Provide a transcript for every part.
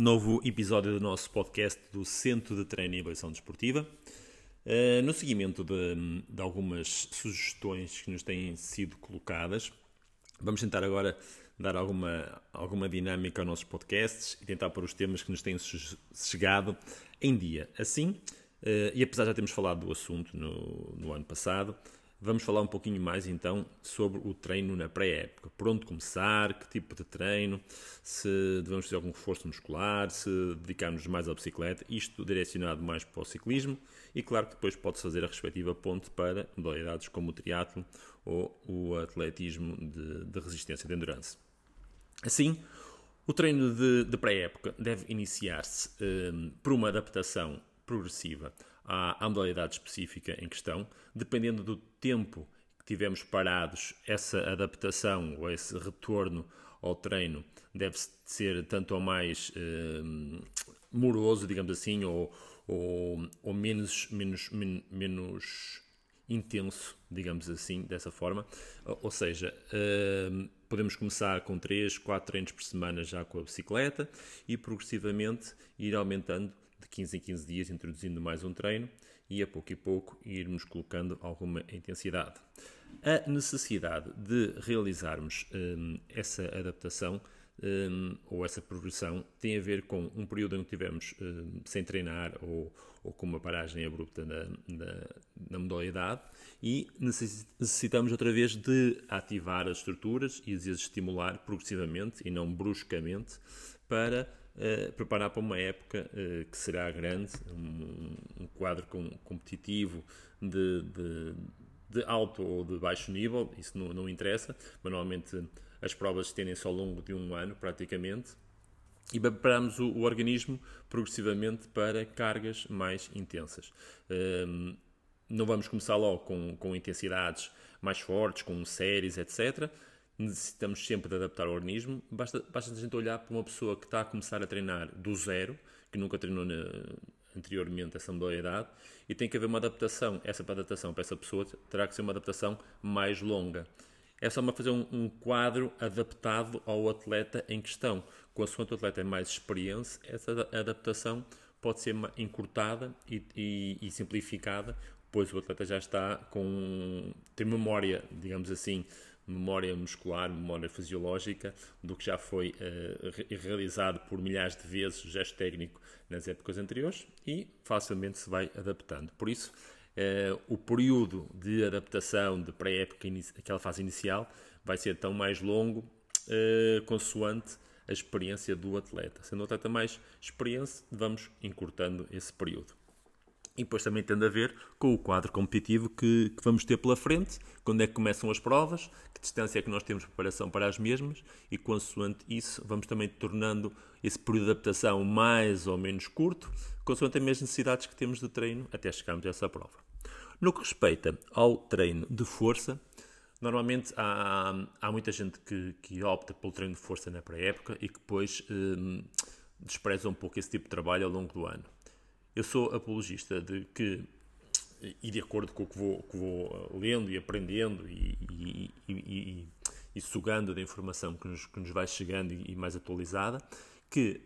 novo episódio do nosso podcast do Centro de Treino e Evolução Desportiva. Uh, no seguimento de, de, algumas sugestões que nos têm sido colocadas, vamos tentar agora dar alguma, alguma dinâmica aos nossos podcasts e tentar pôr os temas que nos têm chegado em dia. Assim, uh, e apesar de já termos falado do assunto no, no ano passado, Vamos falar um pouquinho mais então sobre o treino na pré-época. Por onde começar, que tipo de treino, se devemos fazer algum reforço muscular, se dedicarmos mais à bicicleta, isto direcionado mais para o ciclismo e claro que depois pode-se fazer a respectiva ponte para modalidades como o triatlo ou o atletismo de, de resistência de endurance. Assim, o treino de, de pré-época deve iniciar-se um, por uma adaptação progressiva à, à modalidade específica em questão, dependendo do tempo que tivemos parados, essa adaptação ou esse retorno ao treino deve ser tanto ou mais eh, moroso, digamos assim, ou, ou, ou menos, menos, men, menos intenso, digamos assim, dessa forma. Ou seja, uh, podemos começar com 3, 4 treinos por semana já com a bicicleta e progressivamente ir aumentando 15 em 15 dias, introduzindo mais um treino e a pouco e pouco irmos colocando alguma intensidade. A necessidade de realizarmos um, essa adaptação um, ou essa progressão tem a ver com um período em que tivemos um, sem treinar ou, ou, com uma paragem abrupta na, na, na, modalidade e necessitamos outra vez de ativar as estruturas e de as estimular progressivamente e não bruscamente para uh, preparar para uma época uh, que será grande, um, um quadro com, competitivo de, de, de, alto ou de baixo nível, isso não, não interessa, mas normalmente as provas estendem-se ao longo de um ano praticamente e preparamos o, o, organismo progressivamente para cargas mais intensas. Um, não vamos começar logo com, com intensidades mais fortes, com séries, etc necessitamos sempre de adaptar o organismo. Basta, basta a gente olhar para uma pessoa que está a começar a treinar do zero, que nunca treinou na, anteriormente essa modalidade, e tem que haver uma adaptação. Essa adaptação para essa pessoa terá que ser uma adaptação mais longa. É só uma fazer um, um quadro adaptado ao atleta em questão. Consoante o atleta é mais experiente, essa adaptação pode ser encurtada e, e, e simplificada, pois o atleta já está com tem memória, digamos assim, memória muscular, memória fisiológica, do que já foi uh, realizado por milhares de vezes gesto técnico nas épocas anteriores e facilmente se vai adaptando. Por isso, uh, o período de adaptação de pré-época, aquela fase inicial, vai ser tão mais longo, uh, consoante a experiência do atleta. Sendo o atleta mais experiente, vamos encurtando esse período. E depois também tendo a ver com o quadro competitivo que, que, vamos ter pela frente, quando é que começam as provas, que distância é que nós temos preparação para as mesmas e, consoante isso, vamos também tornando esse período de adaptação mais ou menos curto, consoante as necessidades que temos de treino até chegarmos a essa prova. No que respeita ao treino de força, normalmente há, há muita gente que, que opta pelo treino de força na pré-época e que depois hum, despreza um pouco esse tipo de trabalho ao longo do ano. Eu sou apologista de que, e de acordo com o que vou, que vou uh, lendo e aprendendo e, e, e, e, sugando da informação que nos, que nos vai chegando e, mais atualizada, que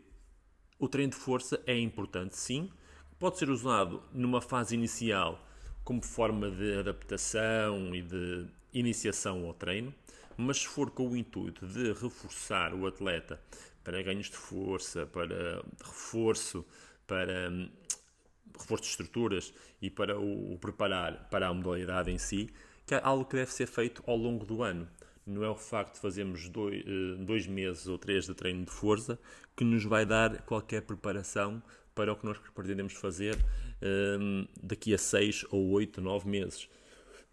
o treino de força é importante, sim, pode ser usado numa fase inicial como forma de adaptação e de iniciação ao treino, mas se for com o intuito de reforçar o atleta para ganhos de força, para reforço, para hum, reforço de estruturas e para o, o, preparar para a modalidade em si, que é algo que deve ser feito ao longo do ano. Não é o facto de fazermos dois, eh, dois meses ou três de treino de força que nos vai dar qualquer preparação para o que nós pretendemos fazer um, daqui a seis ou oito, nove meses.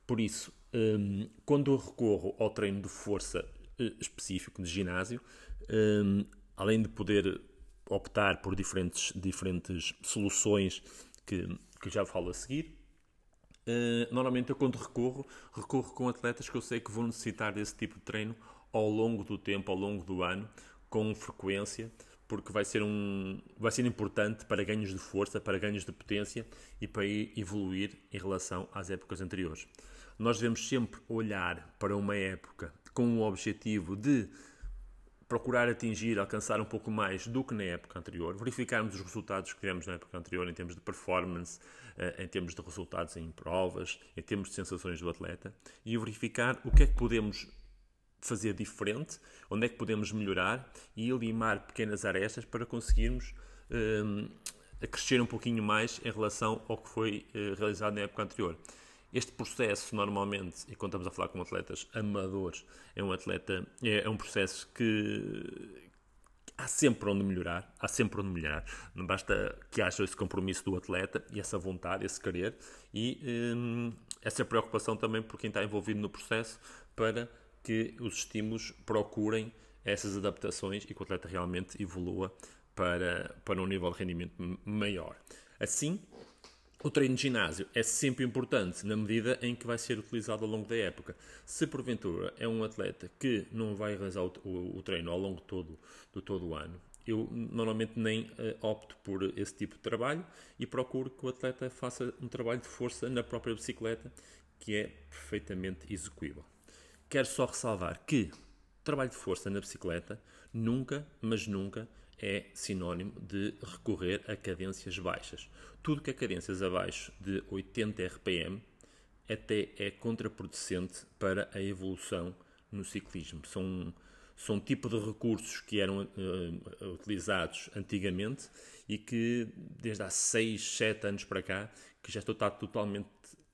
Por isso, um, quando eu recorro ao treino de força uh, específico de ginásio, um, além de poder optar por diferentes, diferentes soluções que, que já falo a seguir. Uh, normalmente eu quando recorro, recorro com atletas que eu sei que vão necessitar desse tipo de treino ao longo do tempo, ao longo do ano, com frequência, porque vai ser, um, vai ser importante para ganhos de força, para ganhos de potência e para evoluir em relação às épocas anteriores. Nós devemos sempre olhar para uma época com o objetivo de procurar atingir, alcançar um pouco mais do que na época anterior, verificarmos os resultados que tivemos na época anterior em termos de performance, em termos de resultados em provas, em termos de sensações do atleta e verificar o que é que podemos fazer diferente, onde é que podemos melhorar e limar pequenas arestas para conseguirmos um, crescer um pouquinho mais em relação ao que foi uh, realizado na época anterior. Este processo, normalmente, e quando estamos a falar com atletas amadores, é um atleta, é, é um processo que há sempre onde melhorar, há sempre onde melhorar. Não basta que haja esse compromisso do atleta e essa vontade, esse querer e hum, essa preocupação também por quem está envolvido no processo para que os estímulos procurem essas adaptações e que o atleta realmente evolua para, para um nível de rendimento maior. Assim, o treino de ginásio é sempre importante na medida em que vai ser utilizado ao longo da época. Se porventura é um atleta que não vai realizar o, o, o treino ao longo todo, do todo o ano, eu normalmente nem uh, opto por esse tipo de trabalho e procuro que o atleta faça um trabalho de força na própria bicicleta que é perfeitamente execuível. Quero só ressalvar que trabalho de força na bicicleta nunca, mas nunca é sinónimo de recorrer a cadências baixas. Tudo que é cadências abaixo de 80 RPM até é contraproducente para a evolução no ciclismo. São, são tipo de recursos que eram uh, utilizados antigamente e que desde há 6, 7 anos para cá que já estou totalmente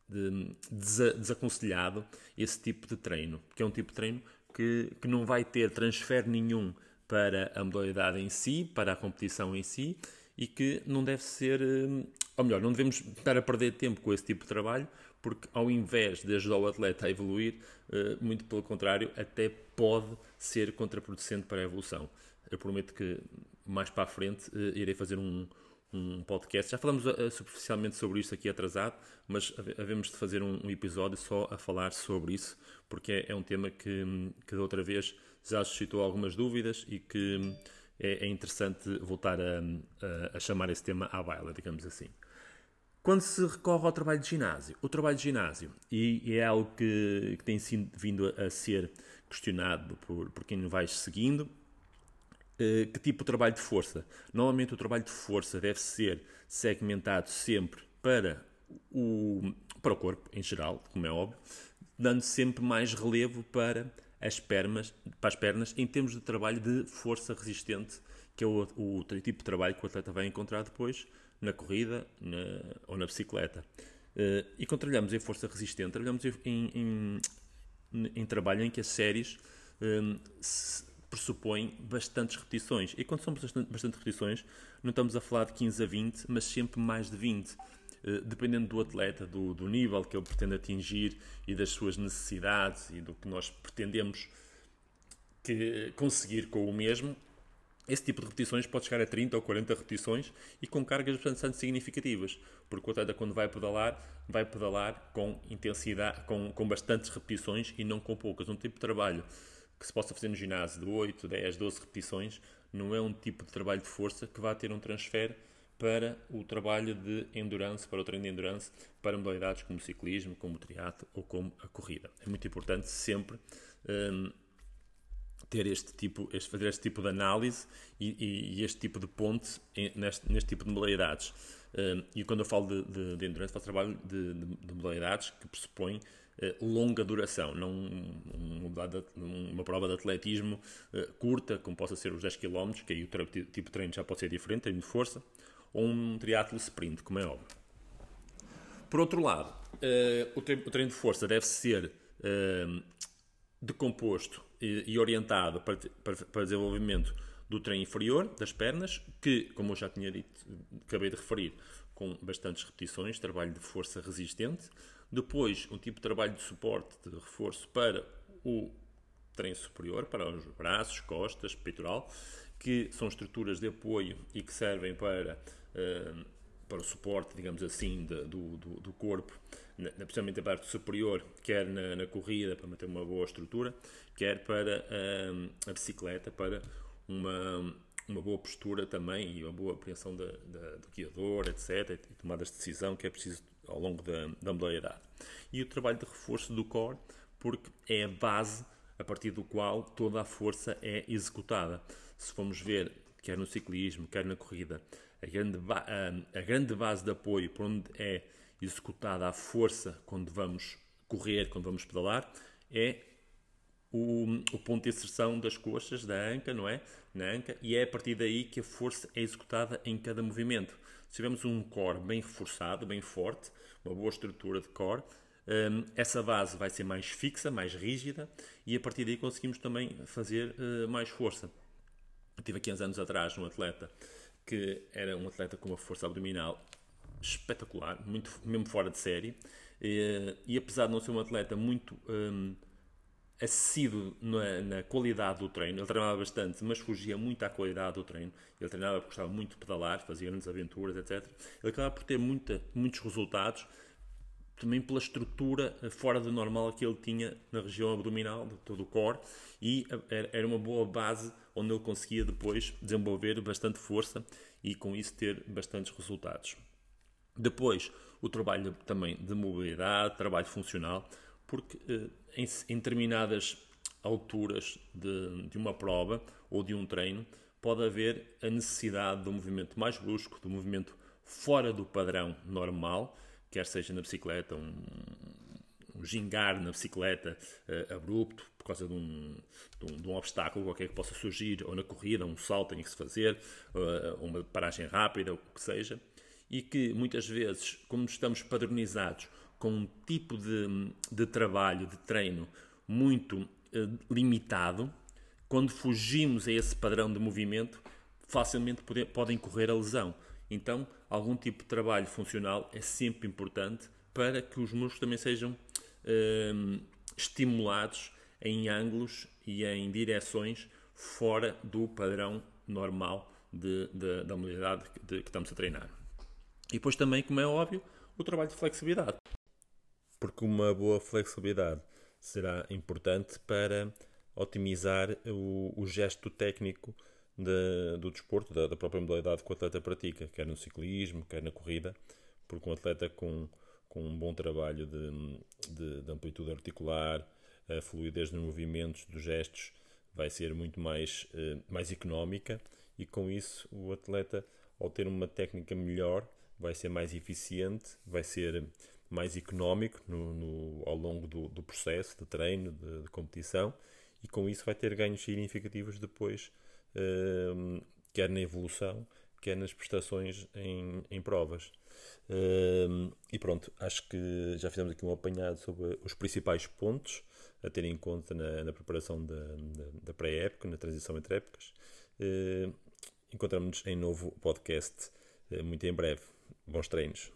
de, desaconselhado esse tipo de treino, que é um tipo de treino que, que não vai ter transfer nenhum para a modalidade em si, para a competição em si, e que não deve ser, eh, ou melhor, não devemos estar a perder tempo com esse tipo de trabalho, porque ao invés de ajudar o atleta a evoluir, eh, muito pelo contrário, até pode ser contraproducente para a evolução. Eu prometo que mais para a frente eh, irei fazer um, um podcast. Já falamos uh, superficialmente sobre isto aqui atrasado, mas havemos de fazer um, um episódio só a falar sobre isso, porque é, é, um tema que, que da outra vez já suscitou algumas dúvidas e que é, é interessante voltar a, a, a, chamar esse tema à baila, digamos assim. Quando se recorre ao trabalho de ginásio, o trabalho de ginásio, e, é algo que, que tem vindo a, a ser questionado por, por quem vai seguindo, eh, que tipo de trabalho de força? Normalmente o trabalho de força deve ser segmentado sempre para o, para o corpo em geral, como é óbvio, dando sempre mais relevo para as pernas, para as pernas em termos de trabalho de força resistente, que é o, o tipo de trabalho que o atleta vai encontrar depois na corrida na, ou na bicicleta. Uh, e quando trabalhamos em força resistente, trabalhamos em, em, em, em trabalho em que as séries um, eh, se, pressupõe bastantes repetições. E quando são bastante repetições, não estamos a falar de 15 a 20, mas sempre mais de 20. Uh, dependendo do atleta, do, do, nível que ele pretende atingir e das suas necessidades e do que nós pretendemos que, conseguir com o mesmo, esse tipo de repetições pode chegar a 30 ou 40 repetições e com cargas bastante significativas, porque o atleta quando vai pedalar, vai pedalar com intensidade, com, com bastantes repetições e não com poucas. Um tipo de trabalho que se possa fazer no ginásio de 8, 10, 12 repetições, não é um tipo de trabalho de força que vá ter um transfer para o trabalho de endurance, para o treino de endurance, para modalidades como o ciclismo, como o triatlo ou como a corrida. É muito importante sempre um, ter este tipo, este, fazer este tipo de análise e, e, e este tipo de ponte neste, neste, tipo de modalidades. Um, e quando eu falo de, de, de endurance, faço trabalho de, de modalidades que pressupõem eh, longa duração, não uma prova de atletismo eh, curta, como possa ser os 10 km, que aí o tipo de treino já pode ser diferente, treino de força, ou um triatlo sprint, como é óbvio. Por outro lado, eh, o treino de força deve ser decomposto e orientado para, para desenvolvimento do treino inferior, das pernas, que, como eu já tinha dito, acabei de referir, com bastantes repetições, trabalho de força resistente, depois, um tipo de trabalho de suporte, de reforço para o treino superior, para os braços, costas, peitoral, que são estruturas de apoio e que servem para, uh, para o suporte, digamos assim, de, do, do, do, corpo, na, principalmente a parte superior, quer na, na, corrida, para manter uma boa estrutura, quer para uh, a bicicleta, para uma, uma boa postura também e uma boa apreensão do guiador, etc. E tomadas de decisão que é preciso ao longo da, da modalidade. E o trabalho de reforço do core, porque é a base a partir do qual toda a força é executada. Se formos ver, quer no ciclismo, quer na corrida, a grande, a, a grande base de apoio por onde é executada a força quando vamos correr, quando vamos pedalar, é o, o, ponto de inserção das coxas, da anca, não é? Na anca, e é a partir daí que a força é executada em cada movimento. Se tivermos um core bem reforçado, bem forte, uma boa estrutura de core, um, essa base vai ser mais fixa, mais rígida, e a partir daí conseguimos também fazer uh, mais força. Eu tive aqui uns anos atrás um atleta que era um atleta com uma força abdominal espetacular, muito, mesmo fora de série, e, e apesar de não ser um atleta muito um, assíduo na, na, qualidade do treino, ele treinava bastante, mas fugia muito à qualidade do treino. Ele treinava porque gostava muito de pedalar, fazia grandes aventuras, etc. Ele acabava por ter muita, muitos resultados, também pela estrutura eh, fora do normal que ele tinha na região abdominal, de todo o core, e eh, era uma boa base onde ele conseguia depois desenvolver bastante força e com isso ter bastantes resultados. Depois, o trabalho também de mobilidade, trabalho funcional, porque eh, em, determinadas alturas de, de, uma prova ou de um treino pode haver a necessidade de um movimento mais brusco, de um movimento fora do padrão normal, quer seja na bicicleta, um, um gingar na bicicleta uh, abrupto por causa de um, de um, de, um, obstáculo qualquer que possa surgir, ou na corrida, um salto tem que se fazer, uh, uma paragem rápida, o que seja, e que muitas vezes, como estamos padronizados com um tipo de, de trabalho, de treino muito uh, limitado, quando fugimos a esse padrão de movimento, facilmente pode, podem correr a lesão. Então, algum tipo de trabalho funcional é sempre importante para que os músculos também sejam uh, estimulados em ângulos e em direções fora do padrão normal de, de, da modalidade que estamos a treinar. E depois também, como é óbvio, o trabalho de flexibilidade porque uma boa flexibilidade será importante para otimizar o, o gesto técnico de, do desporto, da, da, própria modalidade que o atleta pratica, quer no ciclismo, quer na corrida, porque um atleta com, com um bom trabalho de, de, de amplitude articular, a fluidez nos movimentos, dos gestos, vai ser muito mais, eh, mais económica e com isso o atleta, ao ter uma técnica melhor, vai ser mais eficiente, vai ser mais económico no, no, ao longo do, do, processo de treino, de, de, competição, e com isso vai ter ganhos significativos depois, uh, quer na evolução, quer nas prestações em, em provas. Uh, e pronto, acho que já fizemos aqui um apanhado sobre os principais pontos a ter em conta na, na preparação da, da, da pré-época, na transição entre épocas. Uh, Encontramos-nos em novo podcast muito em breve. Bons treinos.